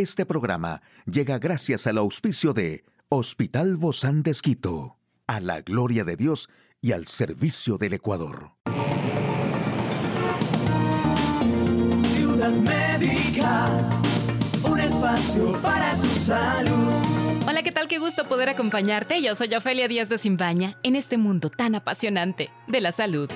Este programa llega gracias al auspicio de Hospital Bozán de Esquito, a la gloria de Dios y al servicio del Ecuador. Ciudad Médica, un espacio para tu salud. Hola, ¿qué tal? Qué gusto poder acompañarte. Yo soy Ofelia Díaz de Simbaña en este mundo tan apasionante de la salud.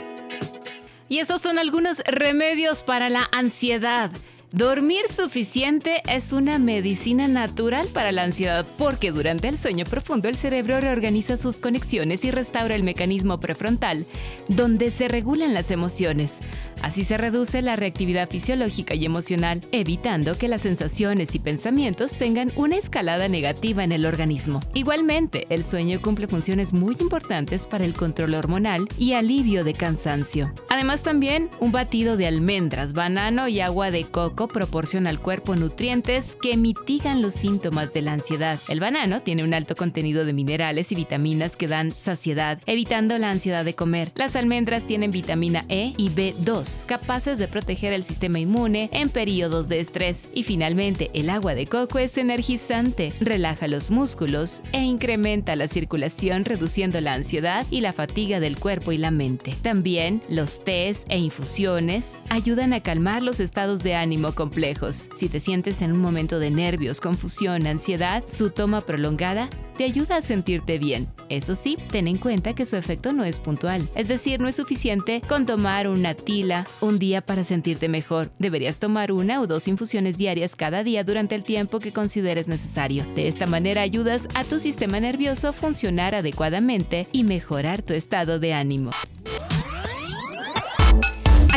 Y estos son algunos remedios para la ansiedad. Dormir suficiente es una medicina natural para la ansiedad porque durante el sueño profundo el cerebro reorganiza sus conexiones y restaura el mecanismo prefrontal, donde se regulan las emociones. Así se reduce la reactividad fisiológica y emocional, evitando que las sensaciones y pensamientos tengan una escalada negativa en el organismo. Igualmente, el sueño cumple funciones muy importantes para el control hormonal y alivio de cansancio. Además también, un batido de almendras, banano y agua de coco proporciona al cuerpo nutrientes que mitigan los síntomas de la ansiedad. El banano tiene un alto contenido de minerales y vitaminas que dan saciedad, evitando la ansiedad de comer. Las almendras tienen vitamina E y B2 capaces de proteger el sistema inmune en periodos de estrés. Y finalmente, el agua de coco es energizante, relaja los músculos e incrementa la circulación reduciendo la ansiedad y la fatiga del cuerpo y la mente. También los tés e infusiones ayudan a calmar los estados de ánimo complejos. Si te sientes en un momento de nervios, confusión, ansiedad, su toma prolongada te ayuda a sentirte bien. Eso sí, ten en cuenta que su efecto no es puntual, es decir, no es suficiente con tomar una tila un día para sentirte mejor. Deberías tomar una o dos infusiones diarias cada día durante el tiempo que consideres necesario. De esta manera ayudas a tu sistema nervioso a funcionar adecuadamente y mejorar tu estado de ánimo.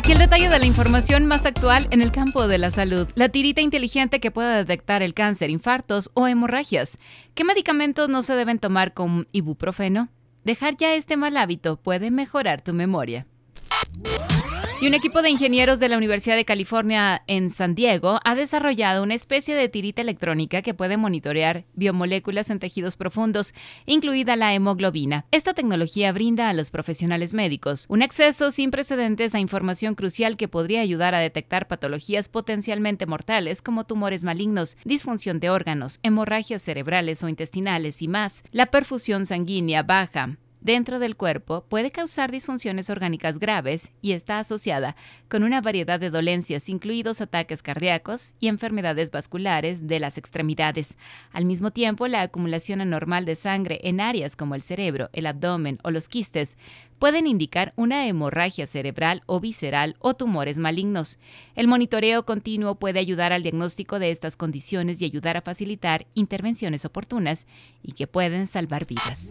Aquí el detalle de la información más actual en el campo de la salud. La tirita inteligente que puede detectar el cáncer, infartos o hemorragias. ¿Qué medicamentos no se deben tomar con ibuprofeno? Dejar ya este mal hábito puede mejorar tu memoria. Y un equipo de ingenieros de la Universidad de California en San Diego ha desarrollado una especie de tirita electrónica que puede monitorear biomoléculas en tejidos profundos, incluida la hemoglobina. Esta tecnología brinda a los profesionales médicos un acceso sin precedentes a información crucial que podría ayudar a detectar patologías potencialmente mortales como tumores malignos, disfunción de órganos, hemorragias cerebrales o intestinales y más. La perfusión sanguínea baja, dentro del cuerpo puede causar disfunciones orgánicas graves y está asociada con una variedad de dolencias, incluidos ataques cardíacos y enfermedades vasculares de las extremidades. Al mismo tiempo, la acumulación anormal de sangre en áreas como el cerebro, el abdomen o los quistes pueden indicar una hemorragia cerebral o visceral o tumores malignos. El monitoreo continuo puede ayudar al diagnóstico de estas condiciones y ayudar a facilitar intervenciones oportunas y que pueden salvar vidas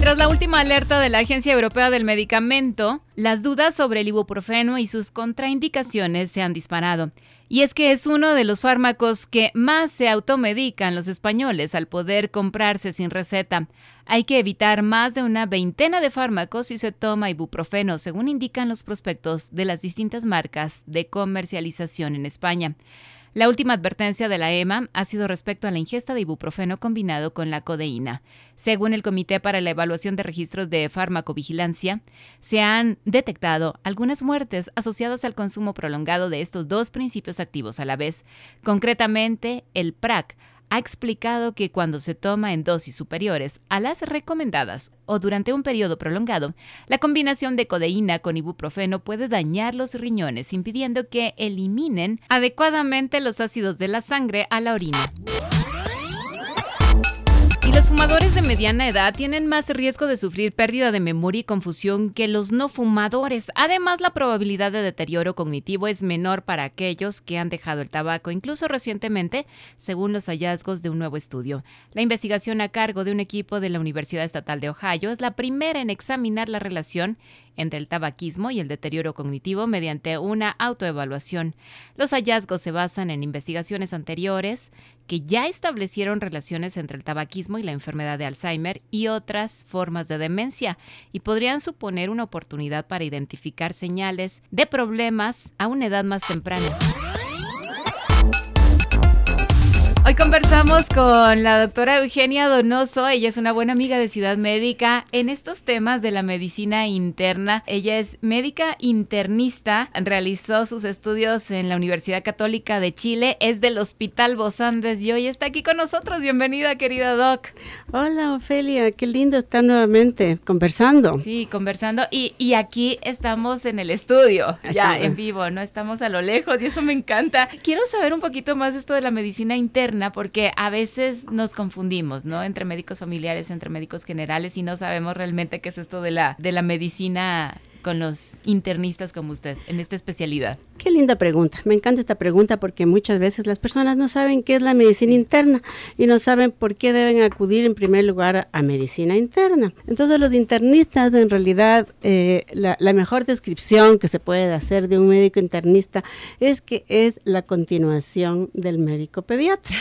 tras la última alerta de la Agencia Europea del Medicamento, las dudas sobre el ibuprofeno y sus contraindicaciones se han disparado. Y es que es uno de los fármacos que más se automedican los españoles al poder comprarse sin receta. Hay que evitar más de una veintena de fármacos si se toma ibuprofeno, según indican los prospectos de las distintas marcas de comercialización en España. La última advertencia de la EMA ha sido respecto a la ingesta de ibuprofeno combinado con la codeína. Según el Comité para la Evaluación de Registros de Farmacovigilancia, se han detectado algunas muertes asociadas al consumo prolongado de estos dos principios activos a la vez. Concretamente, el PRAC ha explicado que cuando se toma en dosis superiores a las recomendadas o durante un periodo prolongado, la combinación de codeína con ibuprofeno puede dañar los riñones, impidiendo que eliminen adecuadamente los ácidos de la sangre a la orina. Y los fumadores de mediana edad tienen más riesgo de sufrir pérdida de memoria y confusión que los no fumadores. Además, la probabilidad de deterioro cognitivo es menor para aquellos que han dejado el tabaco, incluso recientemente, según los hallazgos de un nuevo estudio. La investigación a cargo de un equipo de la Universidad Estatal de Ohio es la primera en examinar la relación entre el tabaquismo y el deterioro cognitivo mediante una autoevaluación. Los hallazgos se basan en investigaciones anteriores que ya establecieron relaciones entre el tabaquismo y la enfermedad de Alzheimer y otras formas de demencia y podrían suponer una oportunidad para identificar señales de problemas a una edad más temprana. Hoy conversamos con la doctora Eugenia Donoso. Ella es una buena amiga de Ciudad Médica en estos temas de la medicina interna. Ella es médica internista, realizó sus estudios en la Universidad Católica de Chile, es del Hospital Bosandes y hoy está aquí con nosotros. Bienvenida, querida Doc. Hola, Ofelia. Qué lindo estar nuevamente conversando. Sí, conversando. Y, y aquí estamos en el estudio, ya en vivo, no estamos a lo lejos y eso me encanta. Quiero saber un poquito más esto de la medicina interna porque a veces nos confundimos, ¿no? Entre médicos familiares, entre médicos generales y no sabemos realmente qué es esto de la, de la medicina con los internistas como usted en esta especialidad? Qué linda pregunta. Me encanta esta pregunta porque muchas veces las personas no saben qué es la medicina interna y no saben por qué deben acudir en primer lugar a medicina interna. Entonces los internistas en realidad eh, la, mejor descripción que se puede hacer de un médico internista es que es la continuación del médico pediatra.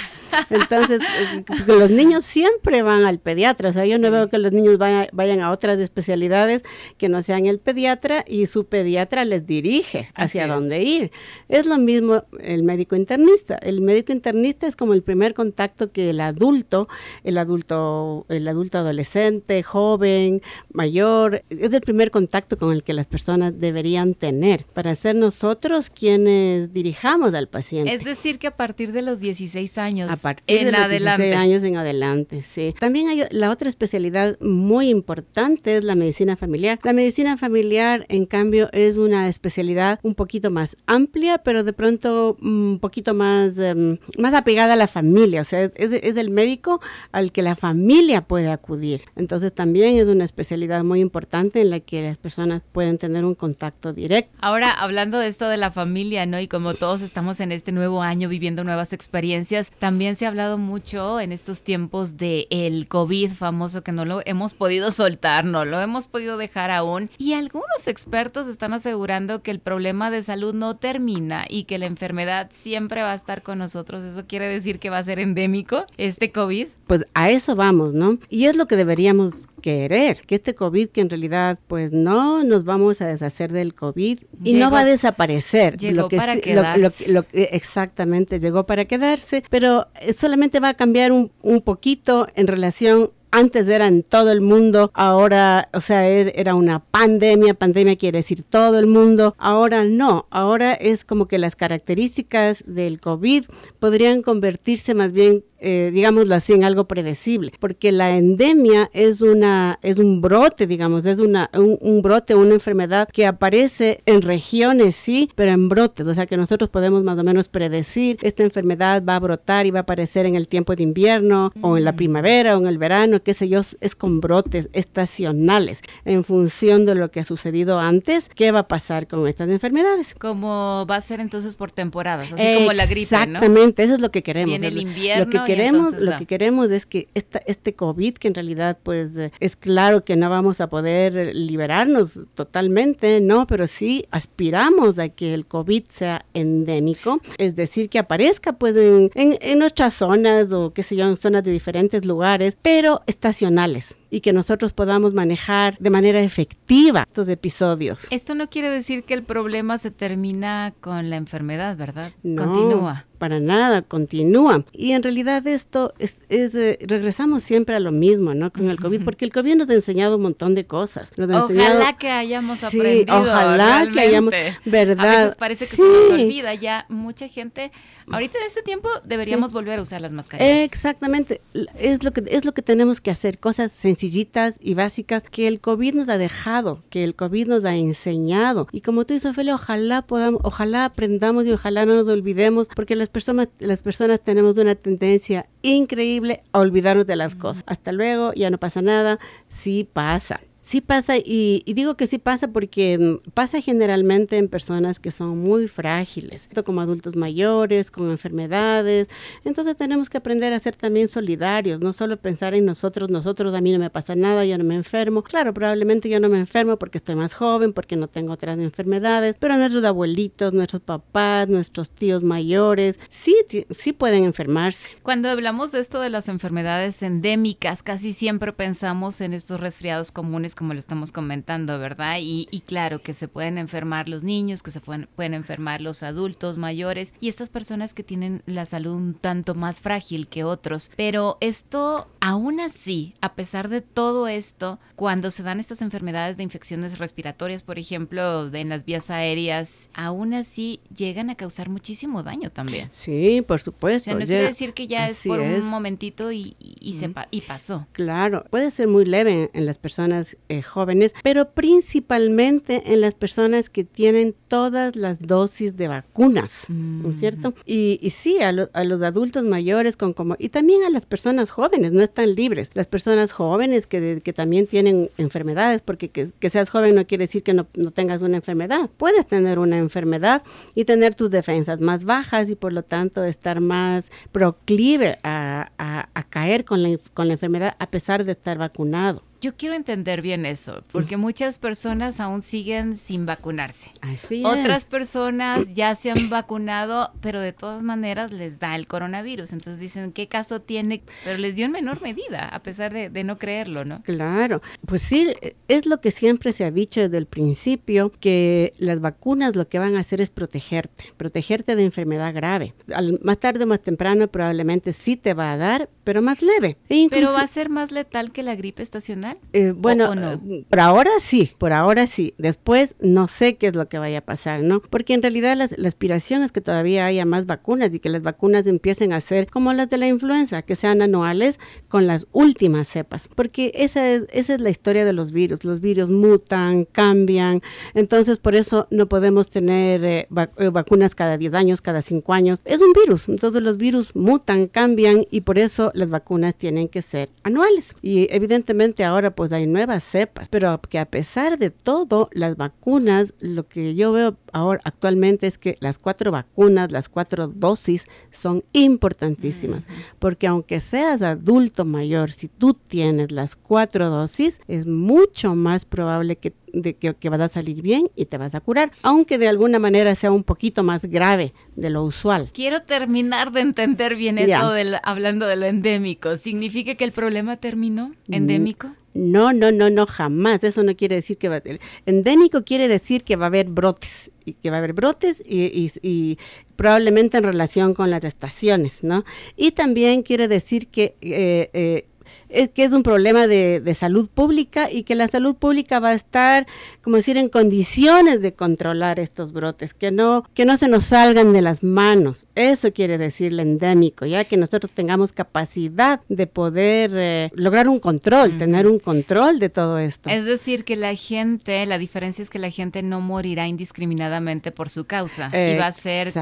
Entonces eh, los niños siempre van al pediatra. O sea, yo no veo que los niños vayan a otras especialidades que no sean el pediatra y su pediatra les dirige hacia dónde ir. Es lo mismo el médico internista. El médico internista es como el primer contacto que el adulto, el adulto, el adulto adolescente, joven, mayor, es el primer contacto con el que las personas deberían tener para ser nosotros quienes dirijamos al paciente. Es decir, que a partir de los 16 años a partir en de los adelante. 16 años en adelante, sí. También hay la otra especialidad muy importante es la medicina familiar. La medicina familiar en cambio, es una especialidad un poquito más amplia, pero de pronto un poquito más, em, más apegada a la familia. O sea, es, es, el médico al que la familia puede acudir. Entonces, también es una especialidad muy importante en la que las personas pueden tener un contacto directo. Ahora, hablando de esto de la familia, ¿no? Y como todos estamos en este nuevo año viviendo nuevas experiencias, también se ha hablado mucho en estos tiempos de el COVID famoso que no lo hemos podido soltar, no lo hemos podido dejar aún. Y algunos los expertos están asegurando que el problema de salud no termina y que la enfermedad siempre va a estar con nosotros. ¿Eso quiere decir que va a ser endémico este COVID? Pues a eso vamos, ¿no? Y es lo que deberíamos querer, que este COVID que en realidad pues no nos vamos a deshacer del COVID y no va a desaparecer. Llegó lo que para quedarse. Lo, exactamente, llegó para quedarse, pero solamente va a cambiar un, un poquito en relación antes era en todo el mundo, ahora, o sea, er, era una pandemia, pandemia quiere decir todo el mundo, ahora no, ahora es como que las características del COVID podrían convertirse más bien eh, digámoslo así, en algo predecible, porque la endemia es una es un brote, digamos, es una un, brote, una enfermedad que aparece en regiones, sí, pero en brotes, o sea que nosotros podemos más o menos predecir esta enfermedad va a brotar y va a aparecer en el tiempo de invierno o en la mm. primavera o en el verano, qué sé yo, es con brotes estacionales en función de lo que ha sucedido antes, qué va a pasar con estas enfermedades. Como va a ser entonces por temporadas, así como la gripe, ¿no? Exactamente, eso es lo que queremos. en el invierno queremos, lo que queremos es que esta, este COVID, que en realidad pues eh, es claro que no vamos a poder liberarnos totalmente, no, pero sí aspiramos a que el COVID sea endémico, es decir, que aparezca pues en, en, en nuestras zonas o qué sé yo, en zonas de diferentes lugares, pero estacionales y que nosotros podamos manejar de manera efectiva estos episodios. Esto no quiere decir que el problema se termina con la enfermedad, ¿verdad? No, Continúa. Para nada, continúa. Y en realidad esto es, eh, regresamos siempre a lo mismo, ¿no? Con el COVID, porque el COVID nos ha enseñado un montón de cosas. ojalá que hayamos aprendido. Ojalá que hayamos, ¿verdad? A veces parece que se nos olvida ya. Mucha gente Ahorita en este tiempo deberíamos volver a usar las mascarillas. Exactamente, es lo que es lo que tenemos que hacer, cosas sencillitas y básicas que el COVID nos ha dejado, que el COVID nos ha enseñado. Y como tú dices, Ophelia, ojalá podamos, ojalá aprendamos y ojalá no nos olvidemos, porque las personas las personas tenemos una tendencia increíble a olvidarnos de las cosas. Hasta luego, ya no pasa nada, sí pasa. Sí pasa, y, digo que sí pasa porque mm, pasa generalmente en personas que son muy frágiles, como adultos mayores, con enfermedades. Entonces tenemos que aprender a ser también solidarios, no solo pensar en nosotros, nosotros a mí no me pasa nada, yo no me enfermo. Claro, probablemente yo no me enfermo porque estoy más joven, porque no tengo otras enfermedades, pero nuestros abuelitos, nuestros papás, nuestros tíos mayores, sí, sí pueden enfermarse. Cuando hablamos de esto de las enfermedades endémicas, casi siempre pensamos en estos resfriados comunes como lo estamos comentando, ¿verdad? Y, y claro, que se pueden enfermar los niños, que se pueden, pueden enfermar los adultos mayores y estas personas que tienen la salud un tanto más frágil que otros. Pero esto, aún así, a pesar de todo esto, cuando se dan estas enfermedades de infecciones respiratorias, por ejemplo, de, en las vías aéreas, aún así llegan a causar muchísimo daño también. Sí, por supuesto. O sea, no Llega- quiere decir que ya es por es. un momentito y, y, y se y pasó. Claro, puede ser muy leve en, en las personas eh, jóvenes, pero principalmente en las personas que tienen todas las dosis de vacunas, ¿no es cierto? Y, y sí, a, lo- a los adultos mayores con como y también a las personas jóvenes, no están libres. Las personas jóvenes que, de- que también tienen enfermedades, porque que, que seas joven no quiere decir que no, no tengas una enfermedad. Puedes tener una enfermedad y tener tus defensas más bajas y por lo tanto estar más proclive a, a- a caer con la, con la enfermedad a pesar de estar vacunado. Yo quiero entender bien eso, porque muchas personas aún siguen sin vacunarse. Así Otras personas ya se han vacunado, pero de todas maneras les da el coronavirus. Entonces dicen, ¿qué caso tiene? Pero les dio en menor medida, a pesar de, de no creerlo, ¿no? Claro, pues sí, es lo que siempre se ha dicho desde el principio, que las vacunas lo que van a hacer es protegerte, protegerte de enfermedad grave. Al- más tarde o más temprano probablemente sí te va a dar, pero más leve. E Pero va a ser más letal que la gripe estacional. Eh, bueno, o no? por ahora sí, por ahora sí. Después no sé qué es lo que vaya a pasar, ¿no? Porque en realidad las- la aspiración es que todavía haya más vacunas y que las vacunas empiecen a ser como las de la influenza, que sean anuales con las últimas cepas. Porque esa es, esa es la historia de los virus. Los virus mutan, cambian. Entonces, por eso no podemos tener eh, vac- eh, vacunas cada 10 años, cada 5 años. Es un virus. Entonces, los virus mutan, cambian y por eso las vacunas tienen que ser anuales. Y evidentemente ahora pues hay nuevas cepas, pero que a pesar de todo, las vacunas, lo que yo veo ahora actualmente es que las cuatro vacunas, las cuatro dosis son importantísimas, porque aunque seas adulto mayor, si tú tienes las cuatro dosis, es mucho más probable que de que, que vas a salir bien y te vas a curar, aunque de alguna manera sea un poquito más grave de lo usual. Quiero terminar de entender bien esto Ya. del, hablando de lo endémico. ¿Significa que el problema terminó? ¿Endémico? No, no, no, no, jamás. Eso no quiere decir que va endémico quiere decir que va a haber brotes y que va a haber brotes y, y- y probablemente en relación con las estaciones, ¿no? Y también quiere decir que eh, eh, es que es un problema de, de salud pública y que la salud pública va a estar, como decir, en condiciones de controlar estos brotes, que no, que no se nos salgan de las manos. Eso quiere decir el endémico, ya que nosotros tengamos capacidad de poder eh, lograr un control, tener un control de todo esto. Es decir, que la gente, la diferencia es que la gente no morirá indiscriminadamente por su causa y va a ser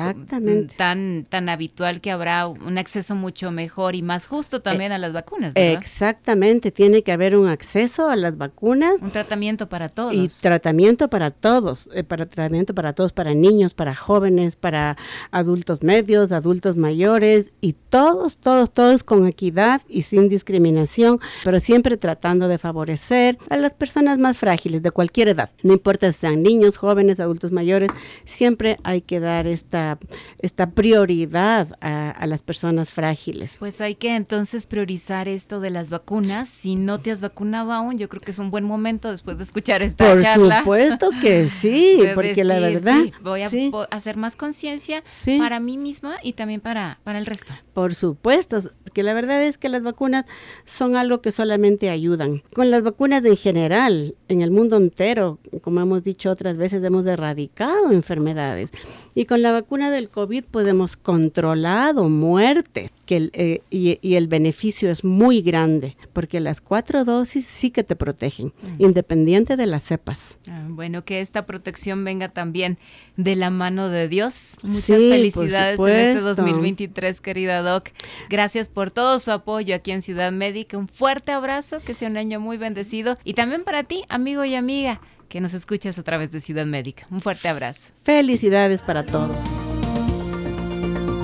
tan, tan habitual que habrá un acceso mucho mejor y más justo también a las vacunas, ¿verdad? Exactamente, tiene que haber un acceso a las vacunas Un tratamiento para todos. y tratamiento para todos, eh, para tratamiento para todos, para niños, para jóvenes, para adultos medios, adultos mayores y todos, todos, todos con equidad y sin discriminación, pero siempre tratando de favorecer a las personas más frágiles de cualquier edad, no importa si sean niños, jóvenes, adultos mayores, siempre hay que dar esta, esta prioridad a, a las personas frágiles. Pues hay que entonces priorizar esto de las vacunas. Si no te has vacunado aún, yo creo que es un buen momento después de escuchar esta Por charla. supuesto que sí, porque la verdad, sí, voy a sí. hacer más conciencia Sí. para mí misma y también para, para el resto. Por supuesto, porque la verdad es que las vacunas son algo que solamente ayudan. Con las vacunas en general, en el mundo entero, como hemos dicho otras veces, hemos erradicado enfermedades. Y con la vacuna del COVID, pues hemos controlado muerte. Que el, eh, y, y el beneficio es muy grande, porque las cuatro dosis sí que te protegen, independiente de las cepas. Ah, Bueno, que esta protección venga también de la mano de Dios. Muchas Sí, felicidades en este supuesto. 2023, querida Doc. Gracias por todo su apoyo aquí en Ciudad Médica. Un fuerte abrazo, que sea un año muy bendecido. Y también para ti, amigo y amiga, que nos escuchas a través de Ciudad Médica. Un fuerte abrazo. Felicidades para todos.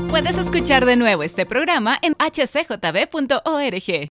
Puedes escuchar de nuevo este programa en hcjb.org.